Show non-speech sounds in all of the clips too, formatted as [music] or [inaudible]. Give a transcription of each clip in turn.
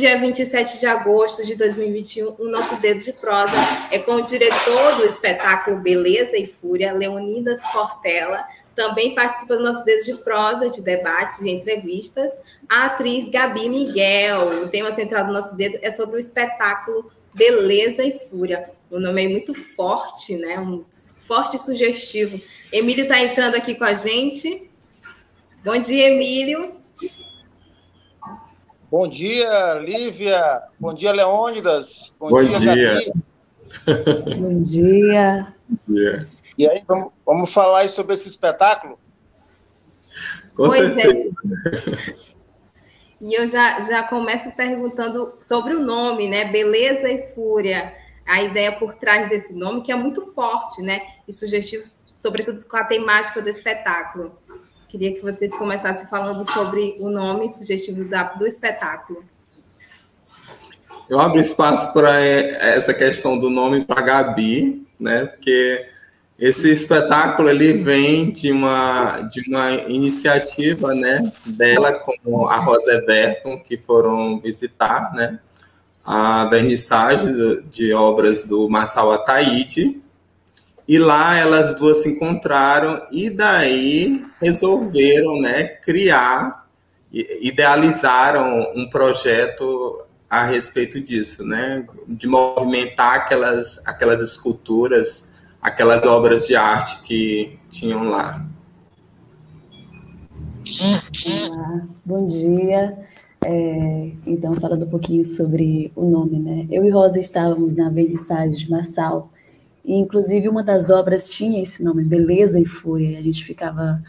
Dia 27 de agosto de 2021, o nosso Dedo de Prosa é com o diretor do espetáculo Beleza e Fúria, Leonidas Portela. Também participa do nosso Dedo de Prosa, de debates e entrevistas, a atriz Gabi Miguel. O tema central do nosso dedo é sobre o espetáculo Beleza e Fúria. O nome é muito forte, né? Um forte e sugestivo. Emílio está entrando aqui com a gente. Bom dia, Emílio. Bom dia, Lívia. Bom dia, Leônidas. Bom, Bom dia. dia. Bom dia. Bom dia. E aí, vamos, vamos falar sobre esse espetáculo? Com pois é. certeza. É. E eu já, já começo perguntando sobre o nome, né? Beleza e Fúria. A ideia por trás desse nome, que é muito forte, né? E sugestivo, sobretudo com a temática do espetáculo. Queria que vocês começassem falando sobre o nome sugestivo do espetáculo. Eu abro espaço para é, essa questão do nome para Gabi, né? Porque esse espetáculo ele vem de uma de uma iniciativa, né, dela com a Rosa Everton que foram visitar, né, a vernissagem de obras do Marçal Ataíde, e lá elas duas se encontraram e daí resolveram, né, criar, idealizaram um projeto a respeito disso, né, de movimentar aquelas aquelas esculturas, aquelas obras de arte que tinham lá. Ah, bom dia. É, então, falando um pouquinho sobre o nome, né? Eu e Rosa estávamos na vernissagem de Marçal e, inclusive, uma das obras tinha esse nome, Beleza e Fúria. A gente ficava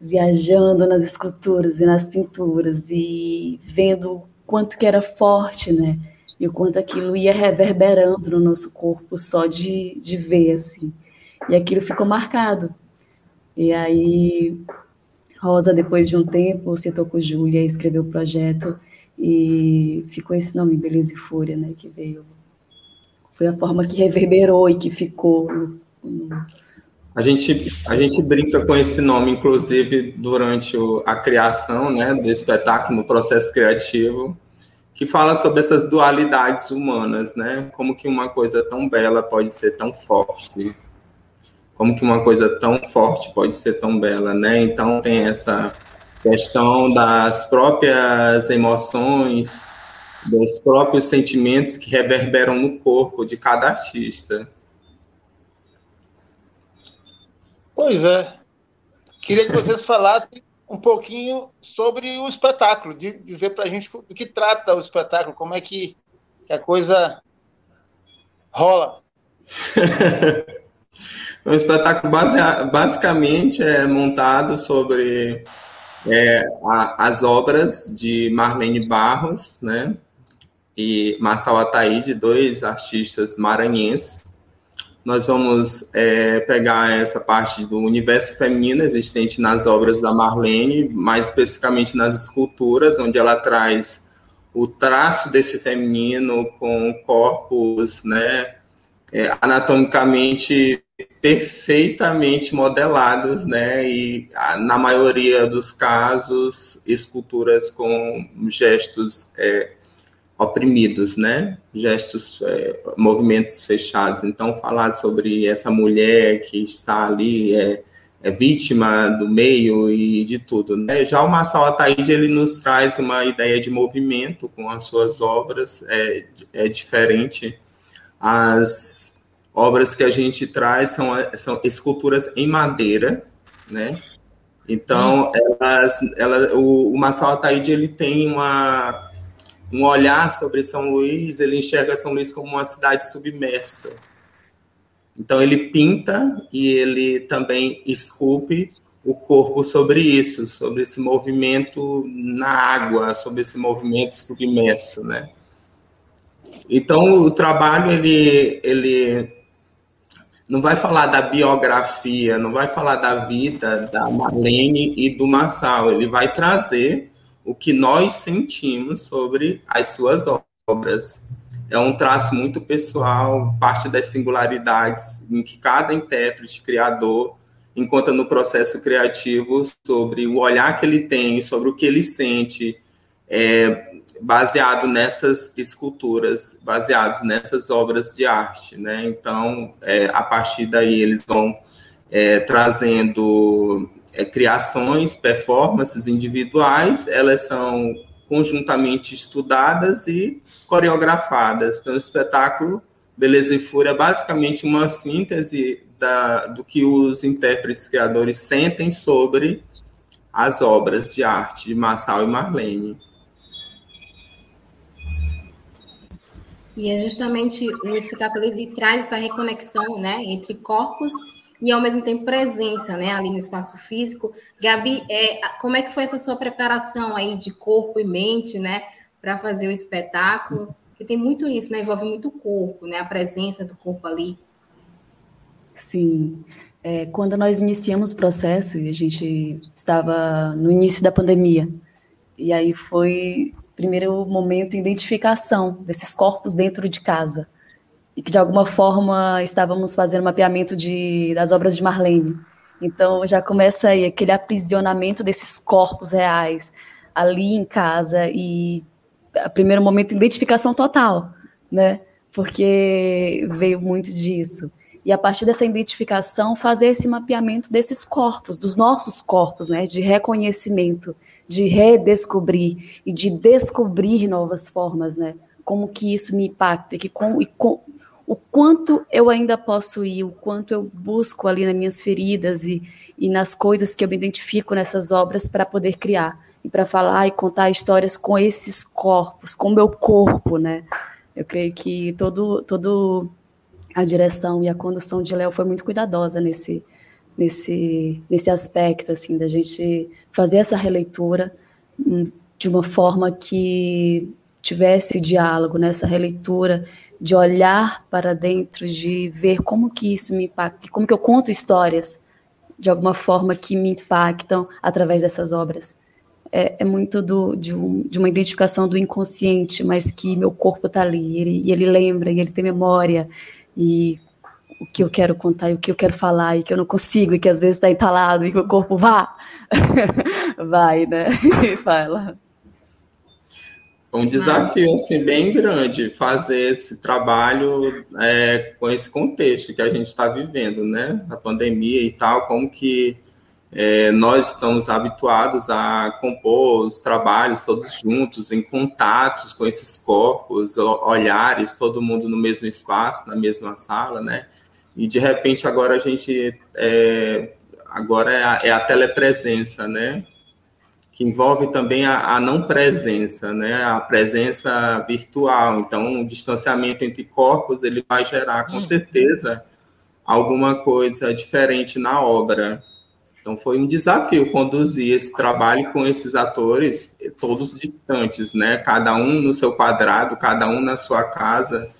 viajando nas esculturas e nas pinturas e vendo quanto que era forte, né? E o quanto aquilo ia reverberando no nosso corpo só de, de ver, assim. E aquilo ficou marcado. E aí, Rosa, depois de um tempo, sentou com Júlia, escreveu o projeto e ficou esse nome, Beleza e Fúria, né? Que veio foi a forma que reverberou e que ficou. A gente, a gente brinca com esse nome, inclusive, durante o, a criação né, do espetáculo, no processo criativo, que fala sobre essas dualidades humanas, né? Como que uma coisa tão bela pode ser tão forte, como que uma coisa tão forte pode ser tão bela, né? Então tem essa questão das próprias emoções, dos próprios sentimentos que reverberam no corpo de cada artista. Pois é. Queria que [laughs] vocês falassem um pouquinho sobre o espetáculo, de dizer para a gente do que trata o espetáculo, como é que a coisa rola. o [laughs] espetáculo base, basicamente é montado sobre é, a, as obras de Marlene Barros, né, e Marçal Ataíde, dois artistas maranhenses. Nós vamos é, pegar essa parte do universo feminino existente nas obras da Marlene, mais especificamente nas esculturas, onde ela traz o traço desse feminino com corpos né, é, anatomicamente perfeitamente modelados, né, e na maioria dos casos esculturas com gestos é, oprimidos, né? Gestos, é, movimentos fechados. Então, falar sobre essa mulher que está ali é, é, vítima do meio e de tudo, né? Já o Marçal Ataíde, ele nos traz uma ideia de movimento com as suas obras, é, é diferente. As obras que a gente traz são, são esculturas em madeira, né? Então, elas, elas, o, o Marçal Ataíde, ele tem uma um olhar sobre São Luís, ele enxerga São Luís como uma cidade submersa. Então ele pinta e ele também esculpe o corpo sobre isso, sobre esse movimento na água, sobre esse movimento submerso, né? Então o trabalho ele ele não vai falar da biografia, não vai falar da vida da Marlene e do Marçal, ele vai trazer o que nós sentimos sobre as suas obras. É um traço muito pessoal, parte das singularidades em que cada intérprete, criador, encontra no processo criativo sobre o olhar que ele tem, sobre o que ele sente, é, baseado nessas esculturas, baseados nessas obras de arte, né? Então, é, a partir daí eles vão é, trazendo é, criações, performances individuais, elas são conjuntamente estudadas e coreografadas. Então, o espetáculo Beleza e Fúria é basicamente uma síntese da, do que os intérpretes criadores sentem sobre as obras de arte de Massal e Marlene. E é justamente o espetáculo ele traz essa reconexão, né, entre corpos e ao mesmo tempo presença, né, ali no espaço físico. Gabi, é, como é que foi essa sua preparação aí de corpo e mente, né, para fazer o espetáculo? Porque tem muito isso, né, envolve muito o corpo, né, a presença do corpo ali. Sim. É, quando nós iniciamos o processo, e a gente estava no início da pandemia, e aí foi primeiro momento identificação desses corpos dentro de casa e que de alguma forma estávamos fazendo mapeamento de, das obras de Marlene. Então já começa aí aquele aprisionamento desses corpos reais ali em casa e a primeiro momento identificação total, né? Porque veio muito disso e a partir dessa identificação fazer esse mapeamento desses corpos, dos nossos corpos, né, de reconhecimento, de redescobrir e de descobrir novas formas, né? Como que isso me impacta, que com, e com, o quanto eu ainda posso ir, o quanto eu busco ali nas minhas feridas e, e nas coisas que eu me identifico nessas obras para poder criar e para falar e contar histórias com esses corpos, com o meu corpo, né? Eu creio que todo todo a direção e a condução de Léo foi muito cuidadosa nesse, nesse, nesse aspecto, assim, da gente fazer essa releitura hum, de uma forma que tivesse diálogo nessa releitura, de olhar para dentro, de ver como que isso me impacta, como que eu conto histórias de alguma forma que me impactam através dessas obras. É, é muito do, de, um, de, uma identificação do inconsciente, mas que meu corpo está ali, e ele, e ele lembra, e ele tem memória, e o que eu quero contar e o que eu quero falar e que eu não consigo e que às vezes está entalado e que o corpo vá, [laughs] vai, né? [laughs] E fala. Um desafio assim bem grande fazer esse trabalho é, com esse contexto que a gente está vivendo, né? A pandemia e tal, como que é, nós estamos habituados a compor os trabalhos todos juntos, em contatos com esses corpos, olhares, todo mundo no mesmo espaço, na mesma sala, né? E de repente agora a gente é, agora é a, é a, telepresença, né? Que envolve também a, a, não presença, né? A presença virtual. Então, o distanciamento entre corpos ele vai gerar com uhum. certeza alguma coisa diferente na obra. Então foi um desafio conduzir esse trabalho com esses atores, todos distantes, né? Cada um no seu quadrado, cada um na sua casa.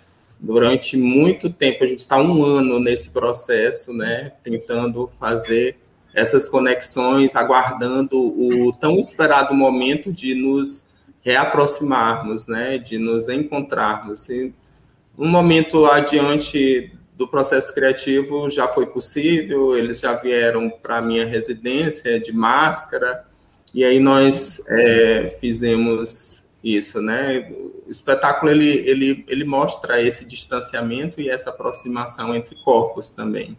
Durante muito tempo, a gente está um ano nesse processo, né? Tentando fazer essas conexões, aguardando o tão esperado momento de nos reaproximarmos, né? De nos encontrarmos. E um momento adiante do processo criativo já foi possível, eles já vieram para a minha residência de máscara, e aí nós é, fizemos isso, né? O espetáculo, ele, ele, ele mostra esse distanciamento e essa aproximação entre corpos também.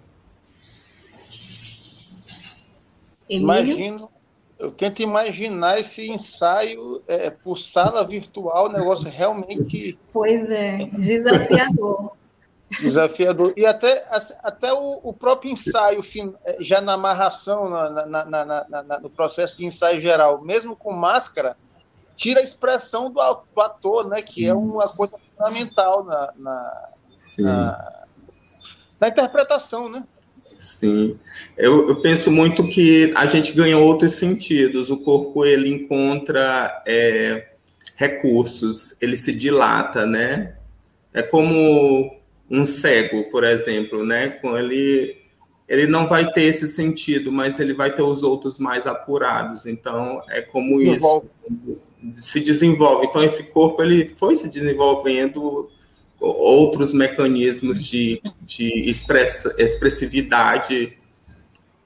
Imagino, eu tento imaginar esse ensaio é, por sala virtual, negócio realmente... Pois é, desafiador. [laughs] Desafiador. E até, até o, o próprio ensaio, é, já na amarração, na, na, na, no processo de ensaio geral, mesmo com máscara, tira a expressão do, do ator, né, que é uma coisa fundamental na, na, na, na interpretação, né? Sim, eu, eu, penso muito que a gente ganha outros sentidos. O corpo ele encontra é, recursos, ele se dilata, né? É como um cego, por exemplo, né? Com ele ele não vai ter esse sentido, mas ele vai ter os outros mais apurados. Então é como isso se desenvolve. Então esse corpo ele foi se desenvolvendo outros mecanismos de, de express, expressividade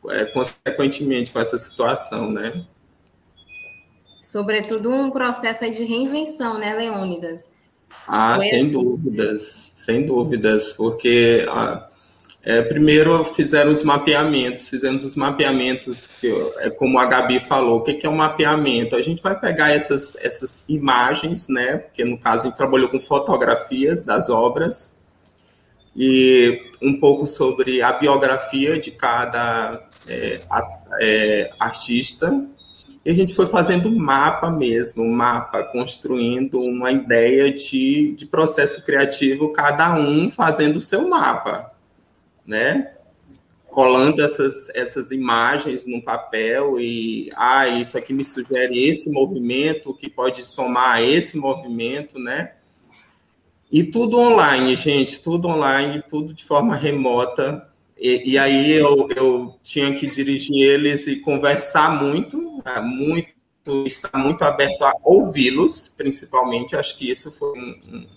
é, consequentemente com essa situação, né? Sobretudo um processo de reinvenção, né, Leônidas? Ah, Foi sem assim? dúvidas, sem dúvidas, porque ah, é, primeiro fizeram os mapeamentos, fizemos os mapeamentos, que, é como a Gabi falou, o que, que é um mapeamento? A gente vai pegar essas, essas imagens, né? Porque no caso a gente trabalhou com fotografias das obras e um pouco sobre a biografia de cada é, é, artista. E a gente foi fazendo mapa mesmo, mapa, construindo uma ideia de, de processo criativo, cada um fazendo o seu mapa né? Colando essas, essas imagens no papel e, ah, isso aqui me sugere esse movimento que pode somar a esse movimento, né? E tudo online, gente, tudo online, tudo de forma remota. E, e aí eu, eu tinha que dirigir eles e conversar muito, né? muito, estar muito aberto a ouvi-los, principalmente. Acho que isso foi um, um,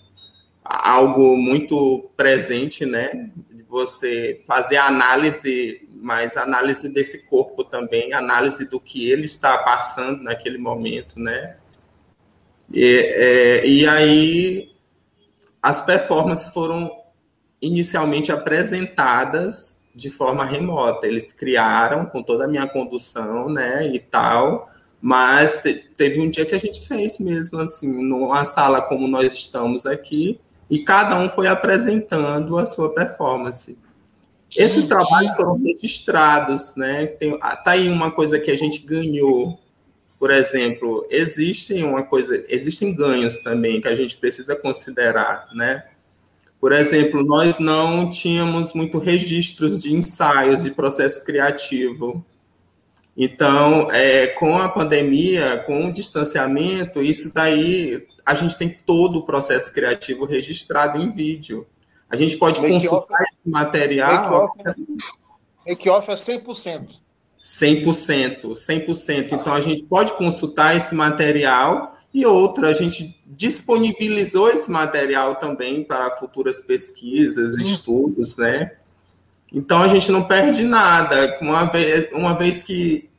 algo muito presente, né? Você fazer análise, mas análise desse corpo também, análise do que ele está passando naquele momento, né? E, é, e aí as performances foram inicialmente apresentadas de forma remota. Eles criaram com toda a minha condução, né, e tal, mas teve um dia que a gente fez mesmo assim, numa sala como nós estamos aqui, e cada um foi apresentando a sua performance. Esses trabalhos foram registrados, né? Tem, ah, tá aí uma coisa que a gente ganhou. Por exemplo, existem uma coisa, existem ganhos também que a gente precisa considerar, né? Por exemplo, nós não tínhamos muito registros de ensaios de processo criativo. Então, é, com a pandemia, com o distanciamento, isso daí a gente tem todo o processo criativo registrado em vídeo. A gente pode make consultar off, esse material. Make-off é 100%. 100%, 100%. Então, a gente pode consultar esse material e outra, a gente disponibilizou esse material também para futuras pesquisas, hum. estudos, né? Então, a gente não perde nada. Uma vez, uma vez que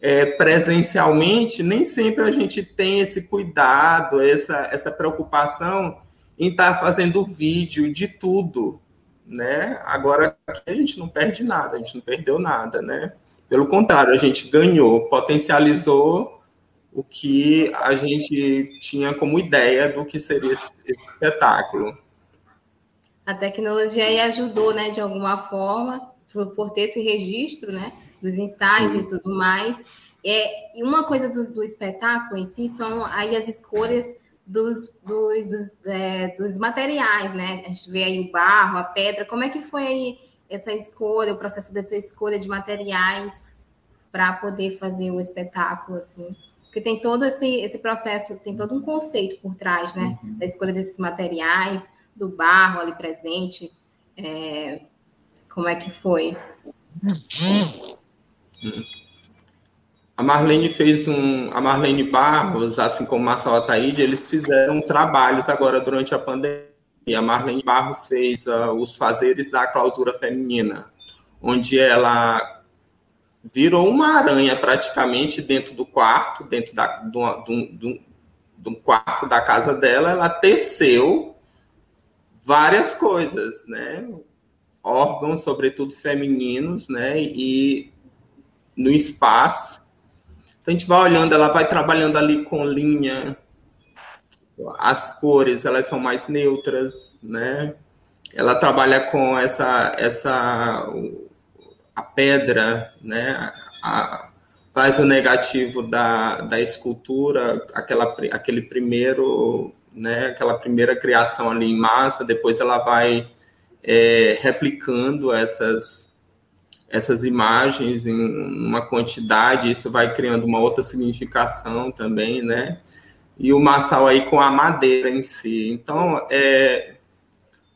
é, presencialmente, nem sempre a gente tem esse cuidado, essa, essa preocupação em estar tá fazendo vídeo de tudo, né? Agora a gente não perde nada, a gente não perdeu nada, né? Pelo contrário, a gente ganhou, potencializou o que a gente tinha como ideia do que seria esse espetáculo. A tecnologia aí ajudou, né, de alguma forma, por ter esse registro, né? Dos ensaios Sim. e tudo mais. É, e uma coisa do, do, espetáculo em si são aí as escolhas dos, dos, dos, é, dos, materiais, né? A gente vê aí o barro, a pedra. Como é que foi aí essa escolha, o processo dessa escolha de materiais para poder fazer o espetáculo, assim? Porque tem todo esse, esse processo, tem todo um conceito por trás, né? Uhum. Da escolha desses materiais, do barro ali presente. É, como é que foi? Uhum. A Marlene fez um. A Marlene Barros, assim como Marcelo Ataíde, eles fizeram trabalhos agora durante a pandemia. A Marlene Barros fez uh, os fazeres da clausura feminina, onde ela virou uma aranha praticamente dentro do quarto, dentro da, do, do, do, quarto da casa dela. Ela teceu várias coisas, né? Órgãos, sobretudo femininos, né? E no espaço. Então a gente vai olhando, ela vai trabalhando ali com linha, as cores elas são mais neutras, né? Ela trabalha com essa essa a pedra, né? A, faz o negativo da, da escultura, aquela, aquele primeiro, né? Aquela primeira criação ali em massa, depois ela vai é, replicando essas essas imagens em uma quantidade, isso vai criando uma outra significação também, né? E o Marçal aí com a madeira em si. Então, é,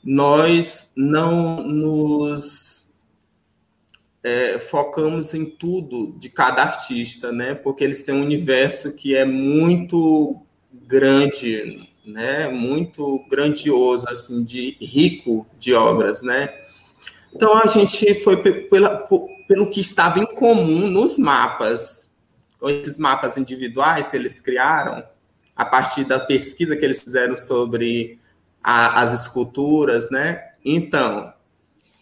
nós não nos é, focamos em tudo de cada artista, né? Porque eles têm um universo que é muito grande, né? Muito grandioso, assim, de rico de obras, né? Então a gente foi pela, pelo que estava em comum nos mapas, esses mapas individuais que eles criaram, a partir da pesquisa que eles fizeram sobre a, as esculturas, né? Então,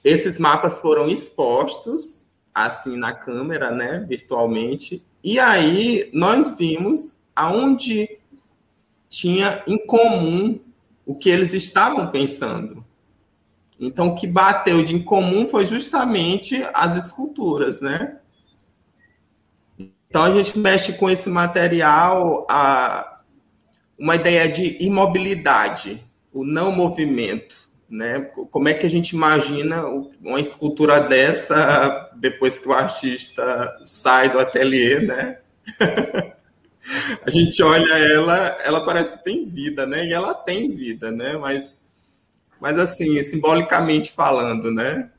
esses mapas foram expostos assim na câmera, né, virtualmente, e aí nós vimos aonde tinha em comum o que eles estavam pensando. Então, o que bateu de incomum foi justamente as esculturas, né? Então, a gente mexe com esse material, a, uma ideia de imobilidade, o não movimento, né? Como é que a gente imagina uma escultura dessa depois que o artista sai do ateliê, né? [laughs] a gente olha ela, ela parece que tem vida, né? E ela tem vida, né? Mas mas assim, simbolicamente falando, né?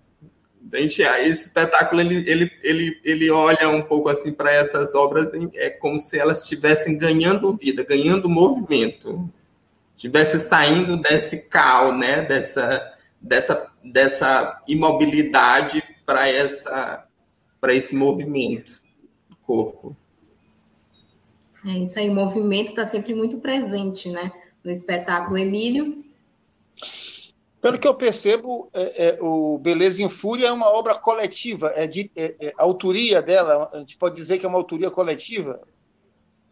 A gente, esse espetáculo ele, ele, ele, ele olha um pouco assim para essas obras, é como se elas estivessem ganhando vida, ganhando movimento, estivesse saindo desse caos, né? Dessa, dessa, dessa imobilidade para essa para esse movimento do corpo. É isso aí, o movimento está sempre muito presente, né? No espetáculo Emílio, pelo que eu percebo, é, é, o Beleza em Fúria é uma obra coletiva, é de é, é, a autoria dela, a gente pode dizer que é uma autoria coletiva.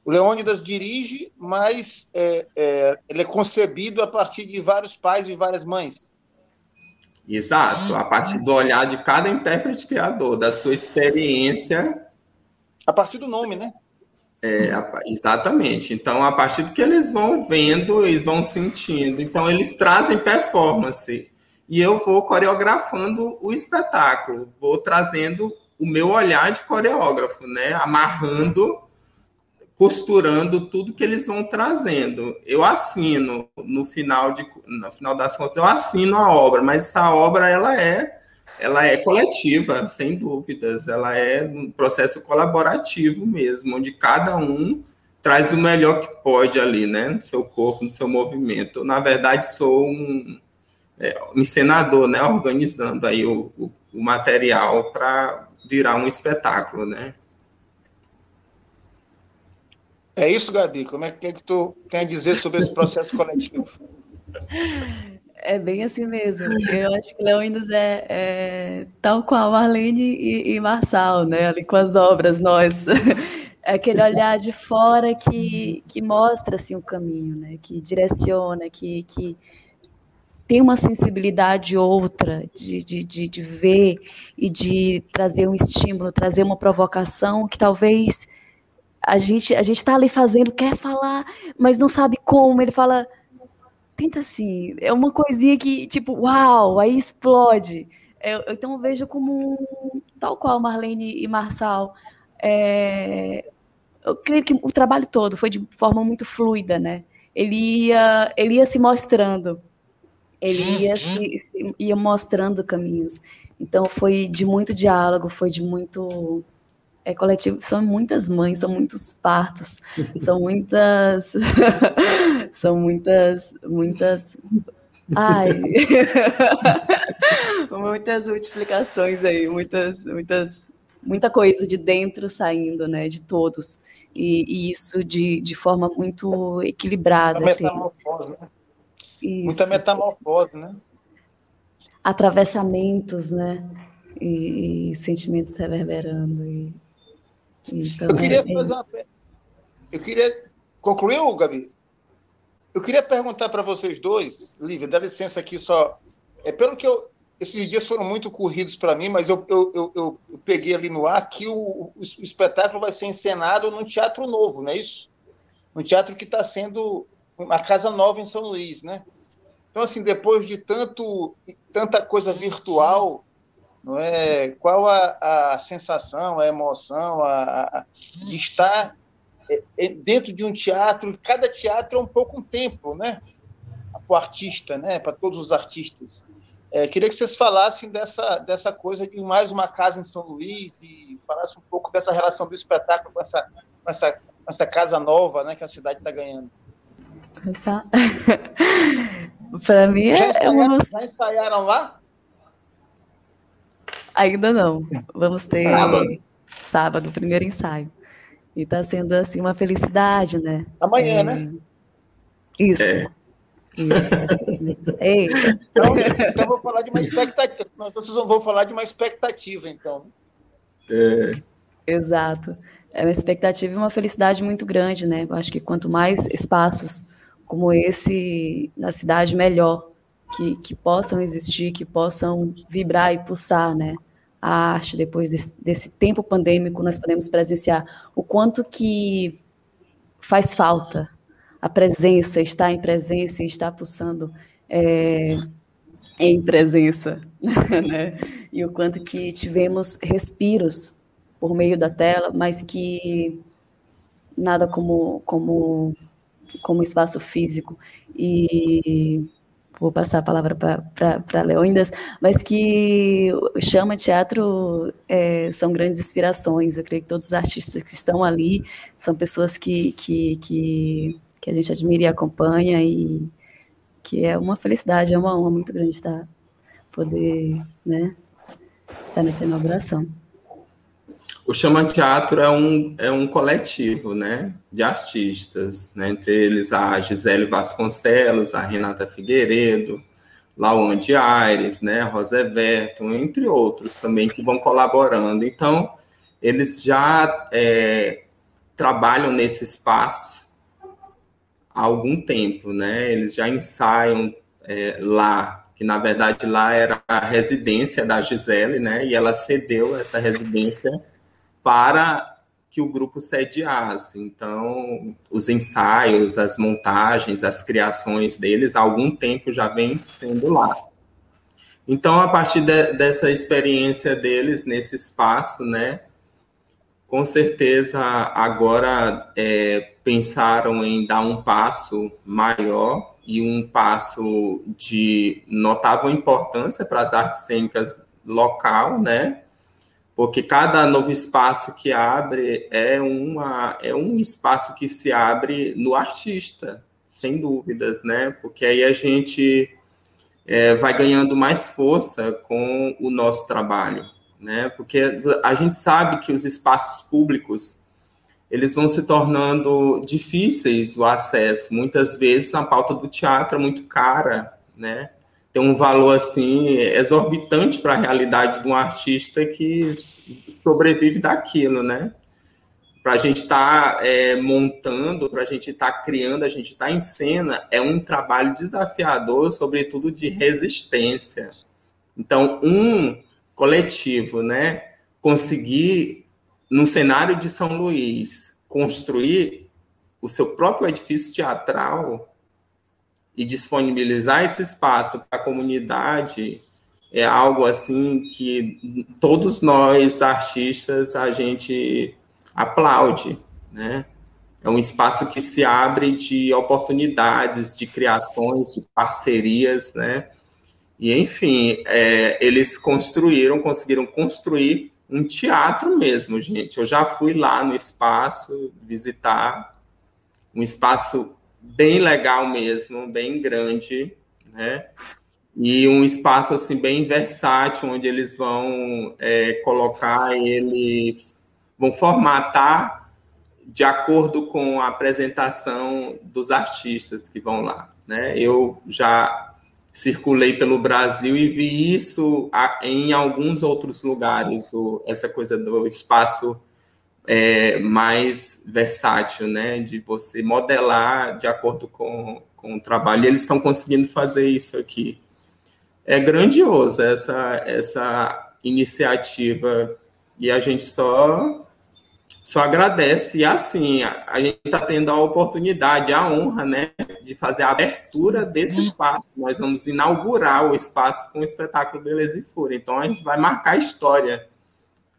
O Leônidas dirige, mas é, é, ele é concebido a partir de vários pais e várias mães. Exato, a partir do olhar de cada intérprete criador, da sua experiência. A partir do nome, né? É, exatamente. Então, a partir do que eles vão vendo, eles vão sentindo. Então, eles trazem performance. E eu vou coreografando o espetáculo, vou trazendo o meu olhar de coreógrafo, né? Amarrando, costurando tudo que eles vão trazendo. Eu assino no final de no final das contas, eu assino a obra, mas essa obra ela é ela é coletiva, sem dúvidas. Ela é um processo colaborativo mesmo, onde cada um traz o melhor que pode ali, né, no seu corpo, no seu movimento. Eu, na verdade, sou um, é, um encenador, né, organizando aí o, o, o material para virar um espetáculo, né. É isso, Gabi. Como é que, é que tu tem a dizer sobre esse processo coletivo? [laughs] É bem assim mesmo. Eu acho que Leônidas é, é tal qual Marlene e, e Marçal, né? Ali com as obras, nós. [laughs] É aquele olhar de fora que, que mostra assim, o caminho, né? que direciona, que, que tem uma sensibilidade outra de, de, de, de ver e de trazer um estímulo, trazer uma provocação que talvez a gente a gente está ali fazendo, quer falar, mas não sabe como. Ele fala, tenta assim, é uma coisinha que, tipo, uau, aí explode. Eu, então eu vejo como tal qual Marlene e Marçal. É, eu creio que o trabalho todo foi de forma muito fluida, né? Ele ia, ele ia se mostrando, ele ia, se, se, ia mostrando caminhos. Então foi de muito diálogo, foi de muito é coletivo, são muitas mães, são muitos partos, [laughs] são muitas, [laughs] são muitas, muitas, ai, [laughs] muitas multiplicações aí, muitas, muitas, muita coisa de dentro saindo, né, de todos, e, e isso de, de forma muito equilibrada. Muita metamorfose, né? Isso. Muita metamorfose, né? Atravessamentos, né? E, e sentimentos reverberando e então, eu queria é uma... Eu queria. Concluiu, Gabi? Eu queria perguntar para vocês dois, Lívia, dá licença aqui só. É pelo que eu. Esses dias foram muito corridos para mim, mas eu, eu, eu, eu, peguei ali no ar que o, o, o espetáculo vai ser encenado num teatro novo, não é isso? Um teatro que está sendo uma casa nova em São Luís, né? Então, assim, depois de tanto, tanta coisa virtual, não é? Qual a, a sensação, a emoção a, a, de estar é, é, dentro de um teatro? Cada teatro é um pouco um tempo, né? Para o artista, né? Para todos os artistas. É, queria que vocês falassem dessa, dessa coisa de mais uma casa em São Luís e falassem um pouco dessa relação do espetáculo com essa, com essa, com essa casa nova né, que a cidade está ganhando. [laughs] Para mim é, já, é uma... já ensaiaram lá? Ainda não. Vamos ter sábado, sábado primeiro ensaio. E está sendo assim uma felicidade, né? Amanhã, é... né? Isso. É. Isso. Ei. Então, então, vou falar de uma expectativa. Vocês vão falar de uma expectativa, então. É. Exato. É uma expectativa e uma felicidade muito grande, né? Eu acho que quanto mais espaços como esse na cidade, melhor. Que, que possam existir, que possam vibrar e pulsar, né? A arte, depois desse, desse tempo pandêmico, nós podemos presenciar o quanto que faz falta a presença, estar em presença e estar pulsando é, em presença, [laughs] né? E o quanto que tivemos respiros por meio da tela, mas que nada como como como espaço físico. E vou passar a palavra para Leônidas, mas que chama teatro é, são grandes inspirações. Eu creio que todos os artistas que estão ali são pessoas que, que, que que a gente admira e acompanha e que é uma felicidade, é uma honra muito grande estar poder, né, estar nessa inauguração. O Chama Teatro é um, é um coletivo, né, de artistas, né, entre eles a Gisele Vasconcelos, a Renata Figueiredo, Laonde Aires, né, Rosa Everton, entre outros também que vão colaborando. Então, eles já é, trabalham nesse espaço há algum tempo, né? Eles já ensaiam é, lá, que na verdade lá era a residência da Gisele, né? E ela cedeu essa residência para que o grupo sediasse. Então, os ensaios, as montagens, as criações deles, há algum tempo já vem sendo lá. Então, a partir de, dessa experiência deles nesse espaço, né, com certeza agora é, pensaram em dar um passo maior e um passo de notável importância para as artes cênicas local, né? Porque cada novo espaço que abre é, uma, é um espaço que se abre no artista, sem dúvidas, né? Porque aí a gente é, vai ganhando mais força com o nosso trabalho né? Porque a gente sabe que os espaços públicos eles vão se tornando difíceis o acesso. Muitas vezes a pauta do teatro é muito cara, né? Tem um valor assim exorbitante para a realidade de um artista que sobrevive daquilo, né? Para a gente estar tá, é, montando, para a gente estar tá criando, a gente estar tá em cena, é um trabalho desafiador, sobretudo de resistência. Então, um coletivo, né? Conseguir, no cenário de São Luís, construir o seu próprio edifício teatral e disponibilizar esse espaço para a comunidade é algo assim que todos nós artistas a gente aplaude, né? É um espaço que se abre de oportunidades, de criações, de parcerias, né? E, enfim, é, eles construíram, conseguiram construir um teatro mesmo, gente. Eu já fui lá no espaço visitar, um espaço bem legal mesmo, bem grande, né? E um espaço assim bem versátil, onde eles vão é, colocar eles vão formatar de acordo com a apresentação dos artistas que vão lá, né? Eu já circulei pelo Brasil e vi isso em alguns outros lugares, essa coisa do espaço é, mais versátil, né, de você modelar de acordo com, com o trabalho. E eles estão conseguindo fazer isso aqui. É grandioso essa, essa iniciativa e a gente só só agradece. E assim, a, a gente está tendo a oportunidade, a honra, né, de fazer a abertura desse uhum. espaço. Nós vamos inaugurar o espaço com o espetáculo Beleza e Fúria. Então, a gente vai marcar a história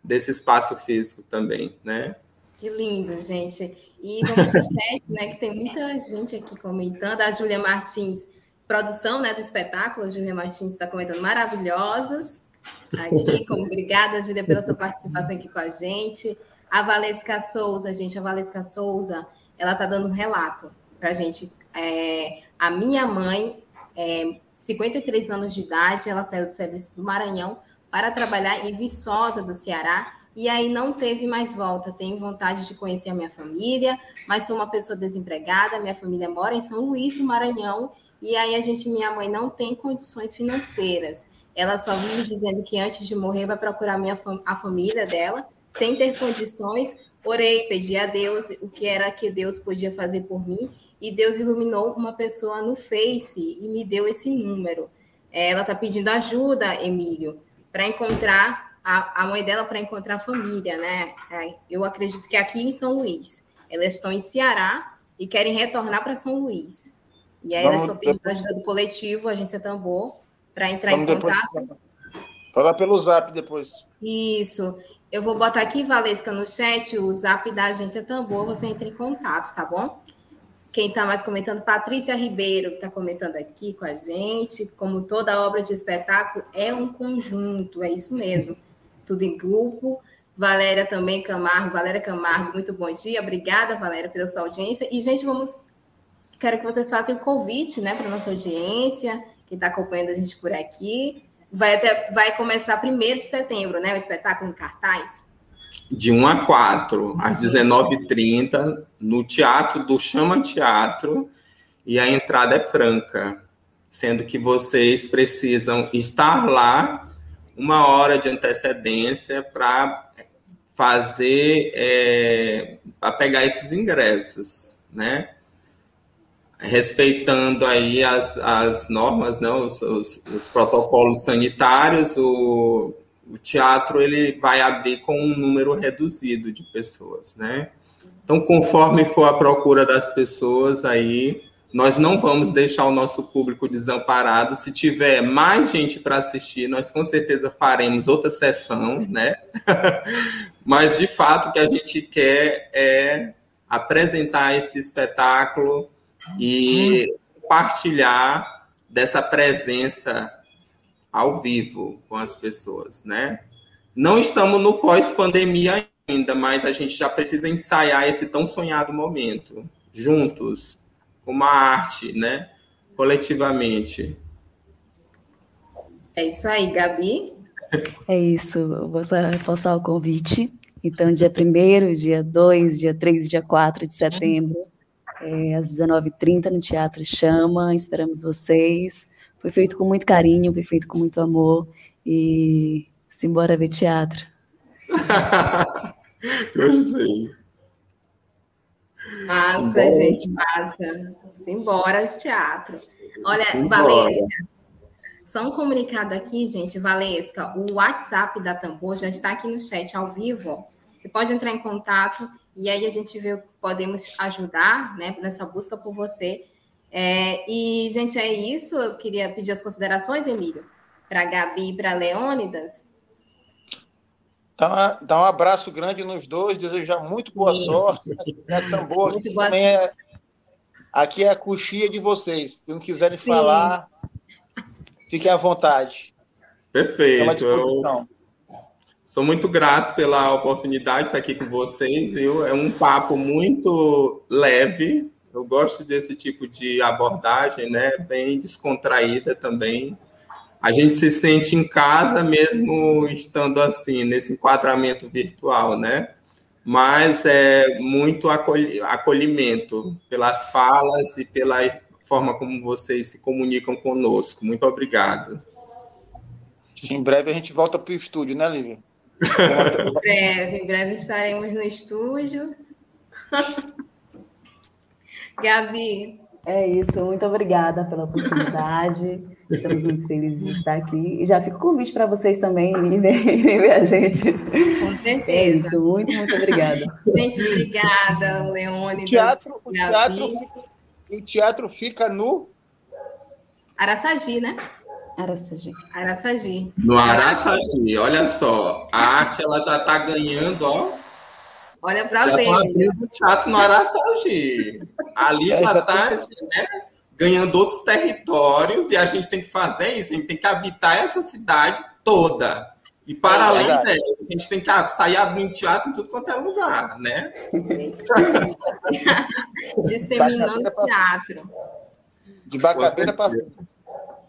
desse espaço físico também, né? Que lindo, gente. E vamos [laughs] pro chat, né, que tem muita gente aqui comentando. A Júlia Martins, produção né, do espetáculo, a Júlia Martins está comentando maravilhosos aqui. [laughs] Como, obrigada, Júlia, pela sua participação aqui com a gente. A Valesca Souza, gente, a Valesca Souza, ela está dando um relato para a gente. É, a minha mãe, é, 53 anos de idade, ela saiu do serviço do Maranhão para trabalhar em Viçosa, do Ceará, e aí não teve mais volta. Tenho vontade de conhecer a minha família, mas sou uma pessoa desempregada, minha família mora em São Luís, do Maranhão, e aí a gente, minha mãe não tem condições financeiras. Ela só vive dizendo que antes de morrer vai procurar minha, a família dela, sem ter condições. Orei, pedi a Deus o que era que Deus podia fazer por mim, e Deus iluminou uma pessoa no Face e me deu esse número. Ela está pedindo ajuda, Emílio, para encontrar a, a, mãe dela, para encontrar a família, né? É, eu acredito que aqui em São Luís. Elas estão em Ceará e querem retornar para São Luís. E aí Vamos elas estão pedindo ajuda do coletivo, Agência Tambor, para entrar Vamos em contato. Falar pelo zap depois. Isso. Eu vou botar aqui, Valesca, no chat o zap da Agência Tambor, você entra em contato, tá bom? Quem está mais comentando, Patrícia Ribeiro, que está comentando aqui com a gente. Como toda obra de espetáculo, é um conjunto, é isso mesmo. [laughs] Tudo em grupo. Valéria também Camargo, Valéria Camargo, muito bom dia. Obrigada, Valéria, pela sua audiência. E, gente, vamos. Quero que vocês façam o um convite né, para a nossa audiência, que está acompanhando a gente por aqui. Vai, até, vai começar 1 de setembro, né? O espetáculo em cartaz. De 1 a 4, às 19h30, no Teatro do Chama Teatro, e a entrada é franca, sendo que vocês precisam estar lá uma hora de antecedência para fazer, é, para pegar esses ingressos, né? respeitando aí as, as normas, né, os, os, os protocolos sanitários, o, o teatro ele vai abrir com um número reduzido de pessoas, né? Então, conforme for a procura das pessoas, aí nós não vamos deixar o nosso público desamparado. Se tiver mais gente para assistir, nós com certeza faremos outra sessão, né? [laughs] Mas de fato o que a gente quer é apresentar esse espetáculo e compartilhar dessa presença ao vivo com as pessoas, né? Não estamos no pós-pandemia ainda, mas a gente já precisa ensaiar esse tão sonhado momento juntos, com uma arte, né? Coletivamente. É isso aí, Gabi. É isso, eu vou só reforçar o convite. Então, dia 1 dia 2, dia 3 dia 4 de setembro, é, às 19h30 no Teatro Chama. Esperamos vocês. Foi feito com muito carinho, foi feito com muito amor. E simbora ver teatro. [laughs] Gostei. Massa, Simbora. gente, massa. Simbora de teatro. Olha, Simbora. Valesca, só um comunicado aqui, gente, Valesca, o WhatsApp da Tambor já está aqui no chat ao vivo. Você pode entrar em contato e aí a gente vê podemos ajudar né, nessa busca por você. É, e, gente, é isso. Eu queria pedir as considerações, Emílio, para a Gabi e para Leônidas. Dá, dá um abraço grande nos dois, desejar muito boa Sim. sorte. É tão boa. Muito boa também é, aqui é a coxia de vocês. Se não quiserem Sim. falar, fiquem à vontade. Perfeito. Eu sou muito grato pela oportunidade de estar aqui com vocês. Eu, é um papo muito leve. Eu gosto desse tipo de abordagem, né? Bem descontraída também a gente se sente em casa mesmo estando assim, nesse enquadramento virtual, né? Mas é muito acolhimento pelas falas e pela forma como vocês se comunicam conosco. Muito obrigado. Sim, em breve a gente volta para o estúdio, né, Lívia? [laughs] em breve, em breve estaremos no estúdio. [laughs] Gabi. É isso, muito obrigada pela oportunidade. Estamos muito felizes de estar aqui. E já fica o convite para vocês também [laughs] irem ver, a gente. Com certeza. É isso, muito, muito obrigada. Gente, obrigada, Leone. O teatro, o teatro, o teatro fica no. Araçagi, né? Araçagi. Araçagi. No Araçagi, olha só. A arte ela já está ganhando, ó. Olha para ver. Já abrindo teatro no Araçagi. Ali é, já está né, ganhando outros territórios e a gente tem que fazer isso. A gente tem que habitar essa cidade toda. E para é além dela, a gente tem que sair abrindo teatro em tudo quanto é lugar, né? [laughs] Disseminando teatro. De Bacabeira para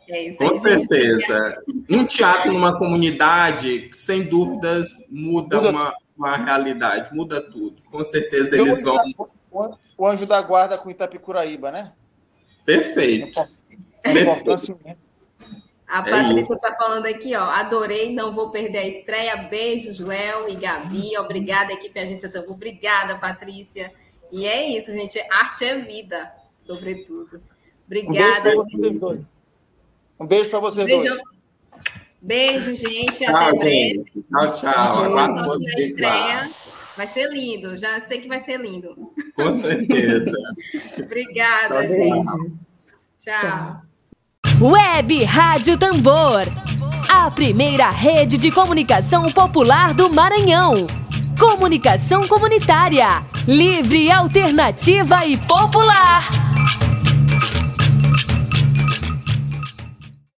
é isso Com certeza. Um teatro numa comunidade, sem dúvidas, muda, muda. Uma, uma realidade, muda tudo. Com certeza eles vão. O anjo da guarda com Itapicuraíba, né? Perfeito. É Perfeito. A é Patrícia está falando aqui, ó. Adorei, não vou perder a estreia. Beijos, Léo e Gabi. Obrigada, equipe Agência Tambu. Obrigada, Patrícia. E é isso, gente. Arte é vida, sobretudo. Obrigada. Um um beijo para vocês beijo. dois. Beijo, gente. Tchau, Até breve. Tchau, tchau. Estreia. Vai ser lindo. Já sei que vai ser lindo. Com certeza. [laughs] Obrigada, tchau, gente. Tchau. tchau. Web Rádio Tambor. A primeira rede de comunicação popular do Maranhão. Comunicação comunitária. Livre, alternativa e popular.